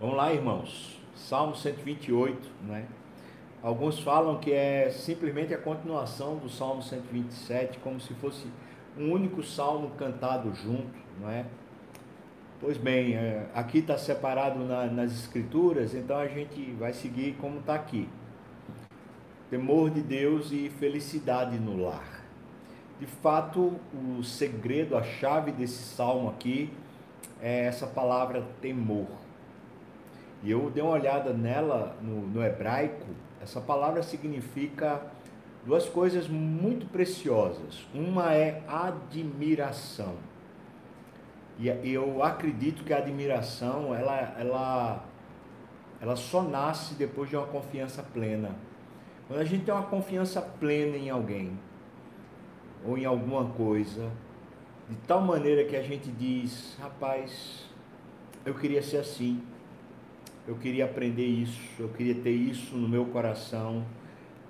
Vamos lá, irmãos. Salmo 128, né? Alguns falam que é simplesmente a continuação do Salmo 127, como se fosse um único salmo cantado junto, não é? Pois bem, é, aqui está separado na, nas escrituras, então a gente vai seguir como está aqui. Temor de Deus e felicidade no lar. De fato, o segredo, a chave desse salmo aqui é essa palavra temor. E eu dei uma olhada nela no, no hebraico, essa palavra significa duas coisas muito preciosas. Uma é admiração. E eu acredito que a admiração, ela, ela, ela só nasce depois de uma confiança plena. Quando a gente tem uma confiança plena em alguém, ou em alguma coisa, de tal maneira que a gente diz, rapaz, eu queria ser assim, eu queria aprender isso, eu queria ter isso no meu coração.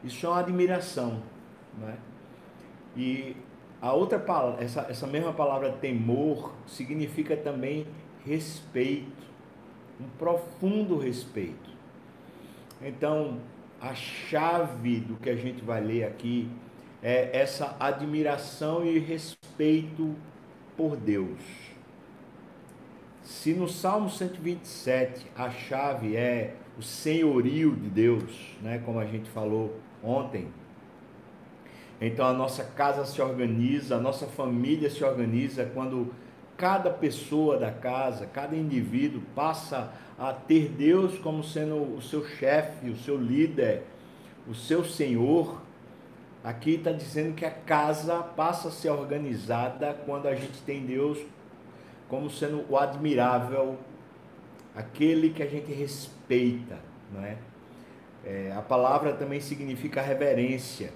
Isso é uma admiração, né? E a outra palavra, essa, essa mesma palavra temor significa também respeito, um profundo respeito. Então, a chave do que a gente vai ler aqui é essa admiração e respeito por Deus. Se no Salmo 127 a chave é o senhorio de Deus, né, como a gente falou ontem, então a nossa casa se organiza, a nossa família se organiza quando cada pessoa da casa, cada indivíduo passa a ter Deus como sendo o seu chefe, o seu líder, o seu senhor. Aqui está dizendo que a casa passa a ser organizada quando a gente tem Deus como sendo o admirável, aquele que a gente respeita, não é? é a palavra também significa reverência.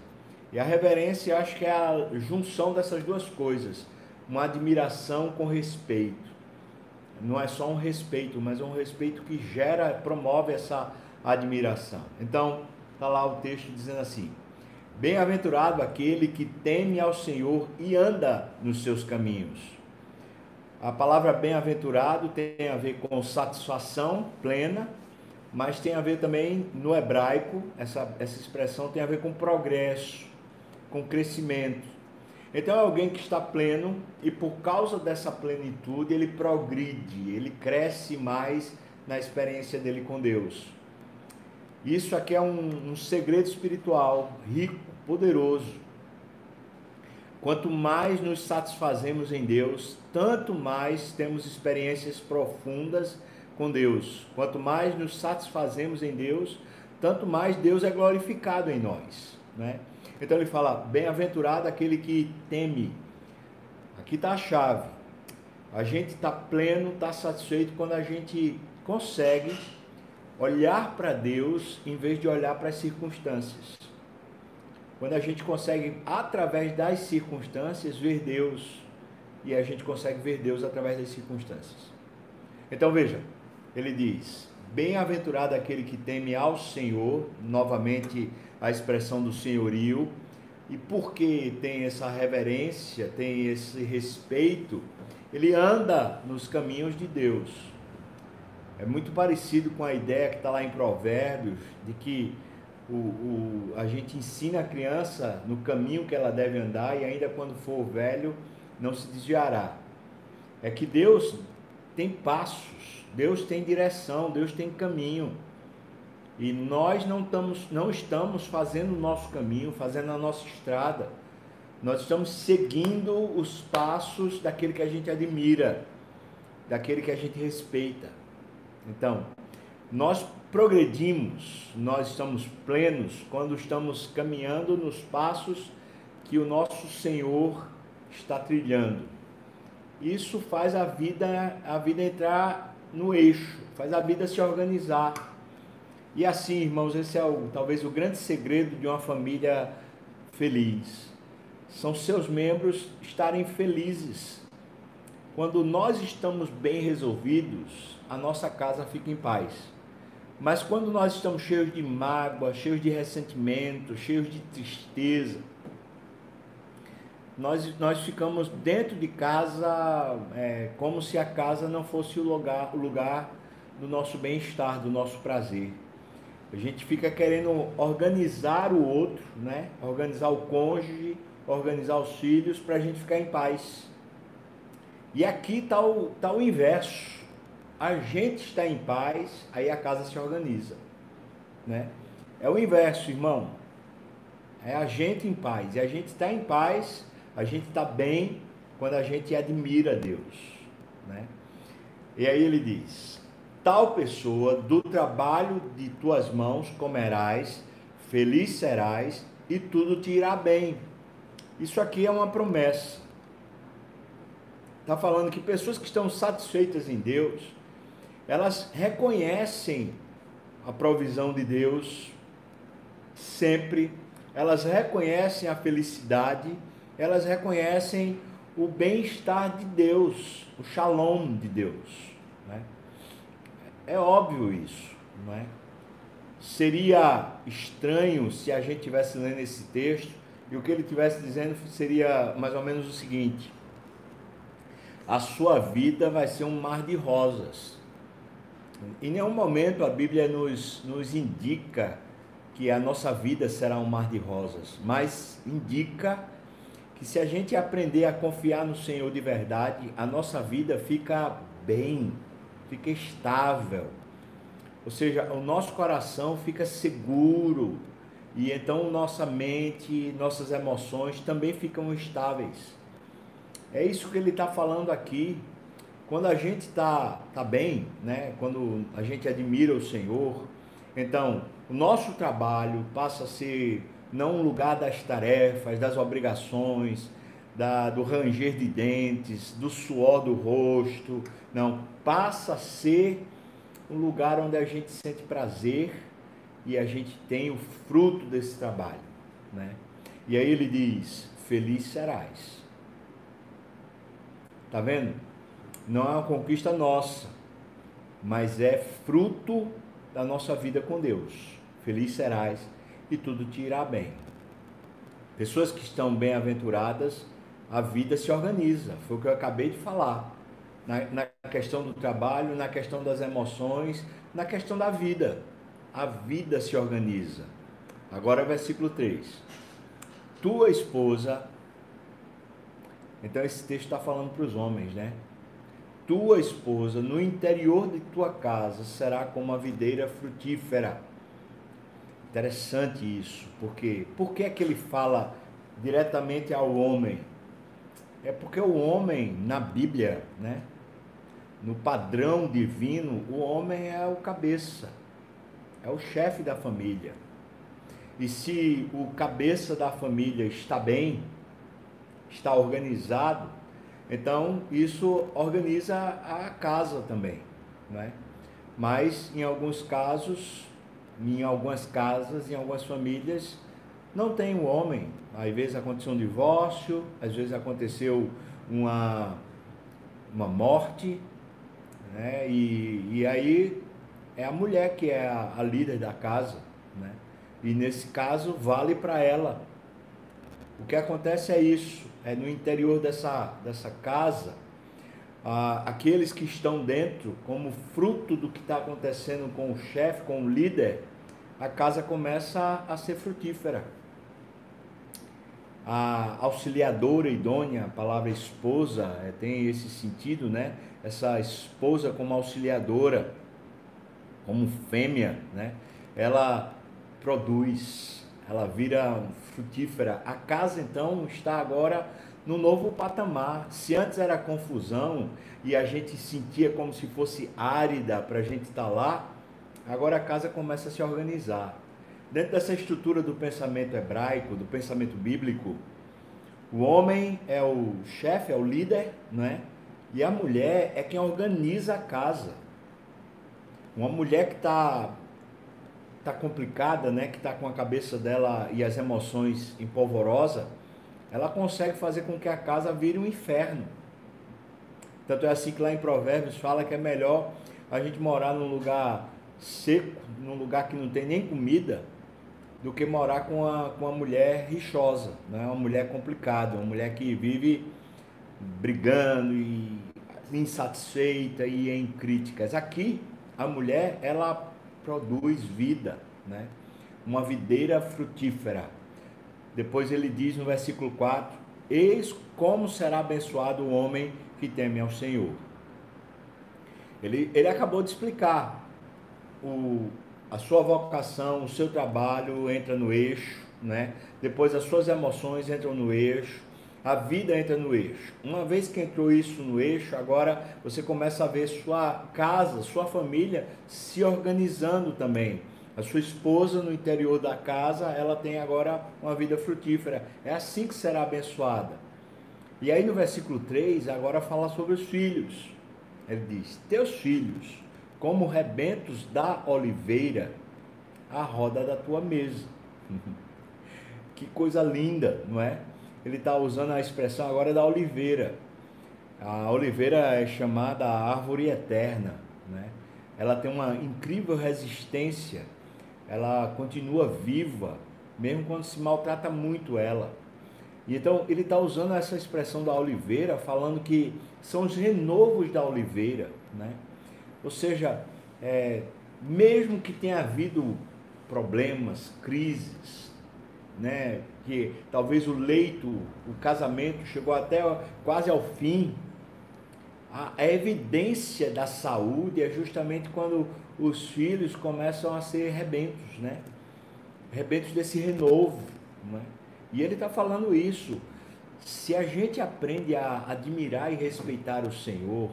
E a reverência acho que é a junção dessas duas coisas, uma admiração com respeito. Não é só um respeito, mas é um respeito que gera, promove essa admiração. Então, está lá o texto dizendo assim: Bem-aventurado aquele que teme ao Senhor e anda nos seus caminhos. A palavra bem-aventurado tem a ver com satisfação plena, mas tem a ver também no hebraico, essa, essa expressão tem a ver com progresso, com crescimento. Então é alguém que está pleno e por causa dessa plenitude ele progride, ele cresce mais na experiência dele com Deus. Isso aqui é um, um segredo espiritual rico, poderoso Quanto mais nos satisfazemos em Deus, tanto mais temos experiências profundas com Deus. Quanto mais nos satisfazemos em Deus, tanto mais Deus é glorificado em nós. Né? Então ele fala: bem-aventurado aquele que teme. Aqui está a chave. A gente está pleno, está satisfeito quando a gente consegue olhar para Deus em vez de olhar para as circunstâncias. Quando a gente consegue, através das circunstâncias, ver Deus, e a gente consegue ver Deus através das circunstâncias. Então veja, ele diz: Bem-aventurado aquele que teme ao Senhor, novamente a expressão do senhorio, e porque tem essa reverência, tem esse respeito, ele anda nos caminhos de Deus. É muito parecido com a ideia que está lá em Provérbios, de que o, o, a gente ensina a criança no caminho que ela deve andar e ainda quando for velho não se desviará. É que Deus tem passos, Deus tem direção, Deus tem caminho. E nós não estamos, não estamos fazendo o nosso caminho, fazendo a nossa estrada. Nós estamos seguindo os passos daquele que a gente admira, daquele que a gente respeita. Então, nós progredimos, nós estamos plenos quando estamos caminhando nos passos que o nosso Senhor está trilhando. Isso faz a vida, a vida entrar no eixo, faz a vida se organizar. E assim, irmãos, esse é o, talvez o grande segredo de uma família feliz. São seus membros estarem felizes. Quando nós estamos bem resolvidos, a nossa casa fica em paz. Mas quando nós estamos cheios de mágoa, cheios de ressentimento, cheios de tristeza, nós, nós ficamos dentro de casa é, como se a casa não fosse o lugar, o lugar do nosso bem-estar, do nosso prazer. A gente fica querendo organizar o outro, né? Organizar o cônjuge, organizar os filhos para a gente ficar em paz. E aqui está o, tá o inverso. A gente está em paz, aí a casa se organiza. Né? É o inverso, irmão. É a gente em paz. E a gente está em paz, a gente está bem quando a gente admira Deus. Né? E aí ele diz: Tal pessoa do trabalho de tuas mãos comerás, feliz serás e tudo te irá bem. Isso aqui é uma promessa. Está falando que pessoas que estão satisfeitas em Deus, elas reconhecem a provisão de Deus sempre, elas reconhecem a felicidade, elas reconhecem o bem-estar de Deus, o shalom de Deus. Né? É óbvio isso, não é? Seria estranho se a gente tivesse lendo esse texto e o que ele estivesse dizendo seria mais ou menos o seguinte: a sua vida vai ser um mar de rosas. Em nenhum momento a Bíblia nos, nos indica que a nossa vida será um mar de rosas, mas indica que se a gente aprender a confiar no Senhor de verdade, a nossa vida fica bem, fica estável. Ou seja, o nosso coração fica seguro, e então nossa mente, nossas emoções também ficam estáveis. É isso que ele está falando aqui. Quando a gente está tá bem, né? quando a gente admira o Senhor, então o nosso trabalho passa a ser não um lugar das tarefas, das obrigações, da, do ranger de dentes, do suor do rosto, não, passa a ser um lugar onde a gente sente prazer e a gente tem o fruto desse trabalho, né? E aí ele diz: Feliz serás. Tá vendo? Não é uma conquista nossa, mas é fruto da nossa vida com Deus. Feliz serás e tudo te irá bem. Pessoas que estão bem-aventuradas, a vida se organiza. Foi o que eu acabei de falar. Na, na questão do trabalho, na questão das emoções, na questão da vida a vida se organiza. Agora, versículo 3. Tua esposa. Então, esse texto está falando para os homens, né? Tua esposa no interior de tua casa será como a videira frutífera. Interessante isso, porque por que é que ele fala diretamente ao homem? É porque o homem na Bíblia, né? No padrão divino, o homem é o cabeça é o chefe da família. E se o cabeça da família está bem, está organizado, então isso organiza a casa também, né? Mas em alguns casos, em algumas casas, em algumas famílias, não tem o um homem. Às vezes aconteceu um divórcio, às vezes aconteceu uma, uma morte, né? E, e aí é a mulher que é a, a líder da casa, né? E nesse caso vale para ela. O que acontece é isso, é no interior dessa, dessa casa, ah, aqueles que estão dentro, como fruto do que está acontecendo com o chefe, com o líder, a casa começa a, a ser frutífera. A auxiliadora idônea, a palavra esposa, é, tem esse sentido, né? Essa esposa como auxiliadora como fêmea, né? Ela produz, ela vira frutífera. A casa então está agora no novo patamar. Se antes era confusão e a gente sentia como se fosse árida para a gente estar tá lá, agora a casa começa a se organizar. Dentro dessa estrutura do pensamento hebraico, do pensamento bíblico, o homem é o chefe, é o líder, né? E a mulher é quem organiza a casa. Uma mulher que está tá complicada, né, que está com a cabeça dela e as emoções empolvorosa, ela consegue fazer com que a casa vire um inferno. Tanto é assim que lá em Provérbios fala que é melhor a gente morar num lugar seco, num lugar que não tem nem comida, do que morar com uma, com uma mulher rixosa, né? uma mulher complicada, uma mulher que vive brigando e insatisfeita e em críticas. Aqui a mulher, ela produz vida, né? Uma videira frutífera. Depois ele diz no versículo 4: Eis como será abençoado o homem que teme ao Senhor. Ele, ele acabou de explicar o, a sua vocação, o seu trabalho entra no eixo, né? Depois as suas emoções entram no eixo, a vida entra no eixo. Uma vez que entrou isso no eixo, agora você começa a ver sua casa, sua família se organizando também. A sua esposa no interior da casa, ela tem agora uma vida frutífera. É assim que será abençoada. E aí no versículo 3, agora fala sobre os filhos. Ele diz: Teus filhos, como rebentos da oliveira, a roda da tua mesa. que coisa linda, não é? Ele está usando a expressão agora da oliveira. A oliveira é chamada árvore eterna, né? Ela tem uma incrível resistência, ela continua viva, mesmo quando se maltrata muito ela. E então ele está usando essa expressão da oliveira, falando que são os renovos da oliveira, né? Ou seja, é, mesmo que tenha havido problemas, crises, né? Que talvez o leito, o casamento chegou até quase ao fim. A, a evidência da saúde é justamente quando os filhos começam a ser rebentos, né? Rebentos desse renovo, né? E ele está falando isso. Se a gente aprende a admirar e respeitar o Senhor,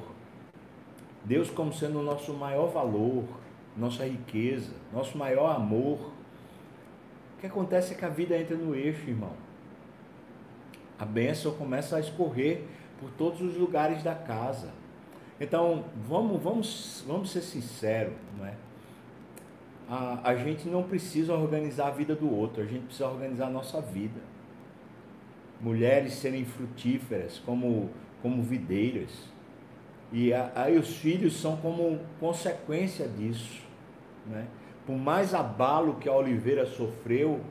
Deus como sendo o nosso maior valor, nossa riqueza, nosso maior amor, que acontece é que a vida entra no eixo, irmão. A bênção começa a escorrer por todos os lugares da casa. Então, vamos, vamos, vamos ser sinceros, não é? A, a gente não precisa organizar a vida do outro, a gente precisa organizar a nossa vida. Mulheres serem frutíferas como, como videiras. E aí os filhos são como consequência disso. Né? Por mais abalo que a oliveira sofreu,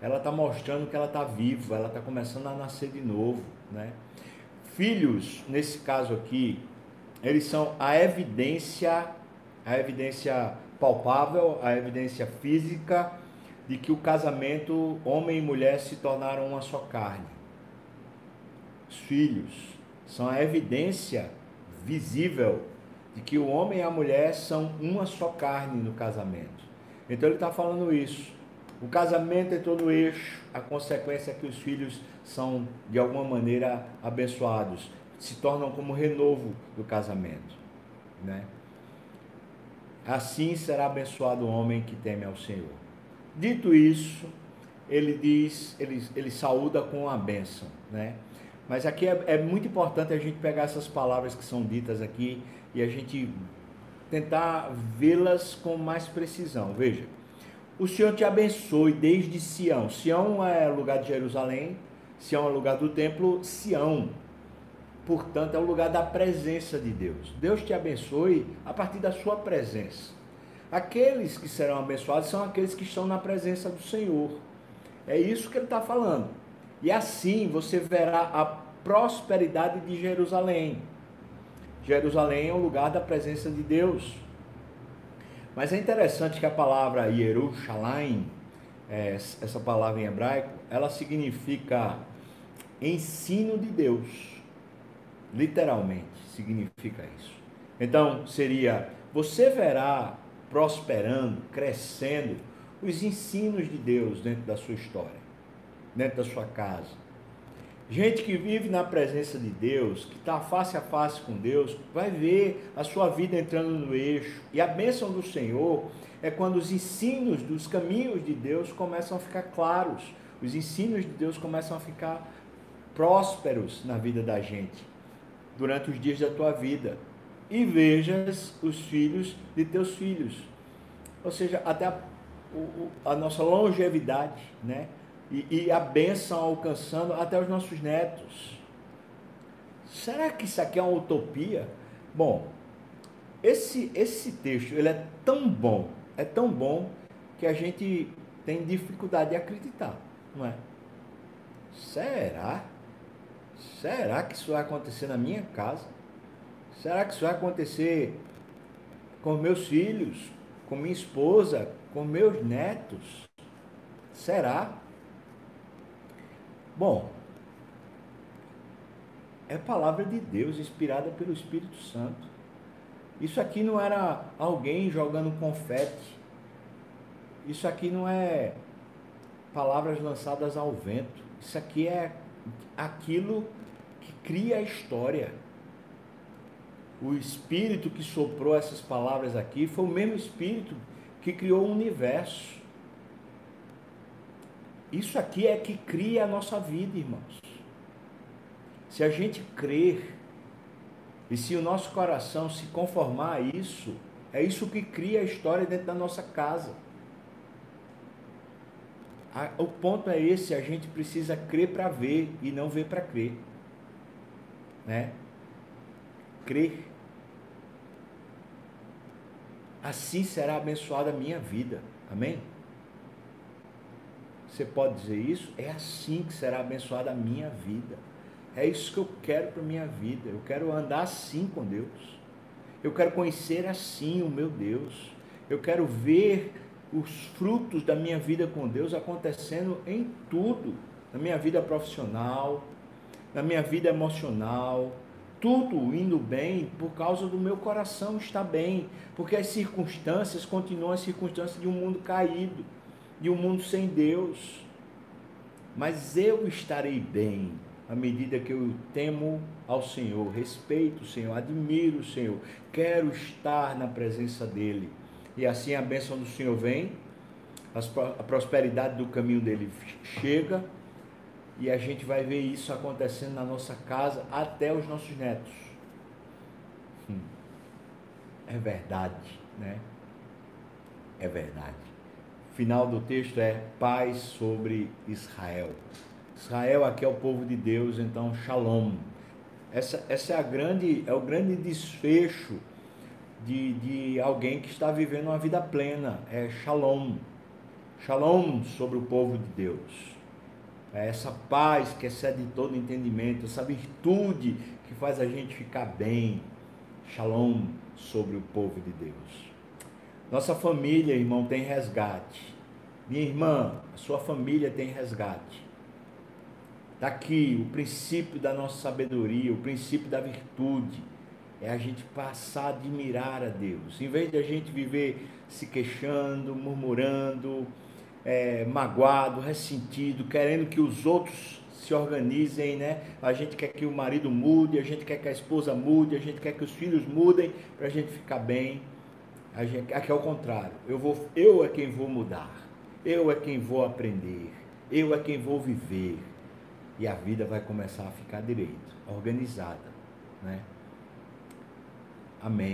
ela está mostrando que ela está viva, ela está começando a nascer de novo. Né? Filhos, nesse caso aqui, eles são a evidência, a evidência palpável, a evidência física de que o casamento, homem e mulher, se tornaram uma só carne. Os filhos são a evidência visível de que o homem e a mulher são uma só carne no casamento. Então ele está falando isso. O casamento entrou no eixo, a consequência é que os filhos são, de alguma maneira, abençoados, se tornam como renovo do casamento. Né? Assim será abençoado o homem que teme ao Senhor. Dito isso, ele diz, ele, ele saúda com a bênção, né? Mas aqui é, é muito importante a gente pegar essas palavras que são ditas aqui e a gente tentar vê-las com mais precisão. Veja, o Senhor te abençoe desde Sião. Sião é lugar de Jerusalém, Sião é lugar do templo, Sião portanto, é o lugar da presença de Deus. Deus te abençoe a partir da sua presença. Aqueles que serão abençoados são aqueles que estão na presença do Senhor. É isso que ele está falando. E assim você verá a prosperidade de Jerusalém. Jerusalém é o lugar da presença de Deus. Mas é interessante que a palavra Yerushalayim, é, essa palavra em hebraico, ela significa ensino de Deus. Literalmente significa isso. Então, seria: você verá prosperando, crescendo os ensinos de Deus dentro da sua história, dentro da sua casa. Gente que vive na presença de Deus, que está face a face com Deus, vai ver a sua vida entrando no eixo. E a bênção do Senhor é quando os ensinos dos caminhos de Deus começam a ficar claros, os ensinos de Deus começam a ficar prósperos na vida da gente durante os dias da tua vida e vejas os filhos de teus filhos. Ou seja, até a, a nossa longevidade, né? E, e, a bênção alcançando até os nossos netos. Será que isso aqui é uma utopia? Bom, esse, esse texto ele é tão bom, é tão bom que a gente tem dificuldade de acreditar, não é? Será? Será que isso vai acontecer na minha casa? Será que isso vai acontecer com meus filhos, com minha esposa, com meus netos? Será? Bom, é palavra de Deus inspirada pelo Espírito Santo. Isso aqui não era alguém jogando confete. Isso aqui não é palavras lançadas ao vento. Isso aqui é aquilo que cria a história. O espírito que soprou essas palavras aqui foi o mesmo espírito que criou o universo. Isso aqui é que cria a nossa vida, irmãos. Se a gente crer e se o nosso coração se conformar a isso, é isso que cria a história dentro da nossa casa. O ponto é esse, a gente precisa crer para ver e não ver para crer. Né? Crer. Assim será abençoada a minha vida. Amém? Você pode dizer isso? É assim que será abençoada a minha vida. É isso que eu quero para minha vida. Eu quero andar assim com Deus. Eu quero conhecer assim o meu Deus. Eu quero ver os frutos da minha vida com Deus acontecendo em tudo, na minha vida profissional, na minha vida emocional, tudo indo bem por causa do meu coração estar bem, porque as circunstâncias continuam as circunstâncias de um mundo caído, de um mundo sem Deus. Mas eu estarei bem à medida que eu temo ao Senhor, respeito o Senhor, admiro o Senhor, quero estar na presença dEle. E assim a bênção do Senhor vem, a prosperidade do caminho dele chega, e a gente vai ver isso acontecendo na nossa casa até os nossos netos. Hum. É verdade, né? É verdade. Final do texto é paz sobre Israel. Israel aqui é o povo de Deus, então Shalom. Essa, essa é a grande é o grande desfecho de, de alguém que está vivendo uma vida plena, é Shalom. Shalom sobre o povo de Deus. É essa paz que excede todo entendimento, essa virtude que faz a gente ficar bem. Shalom sobre o povo de Deus. Nossa família, irmão, tem resgate. Minha irmã, a sua família tem resgate. Daqui tá o princípio da nossa sabedoria, o princípio da virtude, é a gente passar a admirar a Deus. Em vez de a gente viver se queixando, murmurando, é, magoado, ressentido, querendo que os outros se organizem, né? A gente quer que o marido mude, a gente quer que a esposa mude, a gente quer que os filhos mudem para a gente ficar bem. A gente, aqui é o contrário. Eu vou, eu é quem vou mudar. Eu é quem vou aprender. Eu é quem vou viver e a vida vai começar a ficar direito, organizada, né? Amém.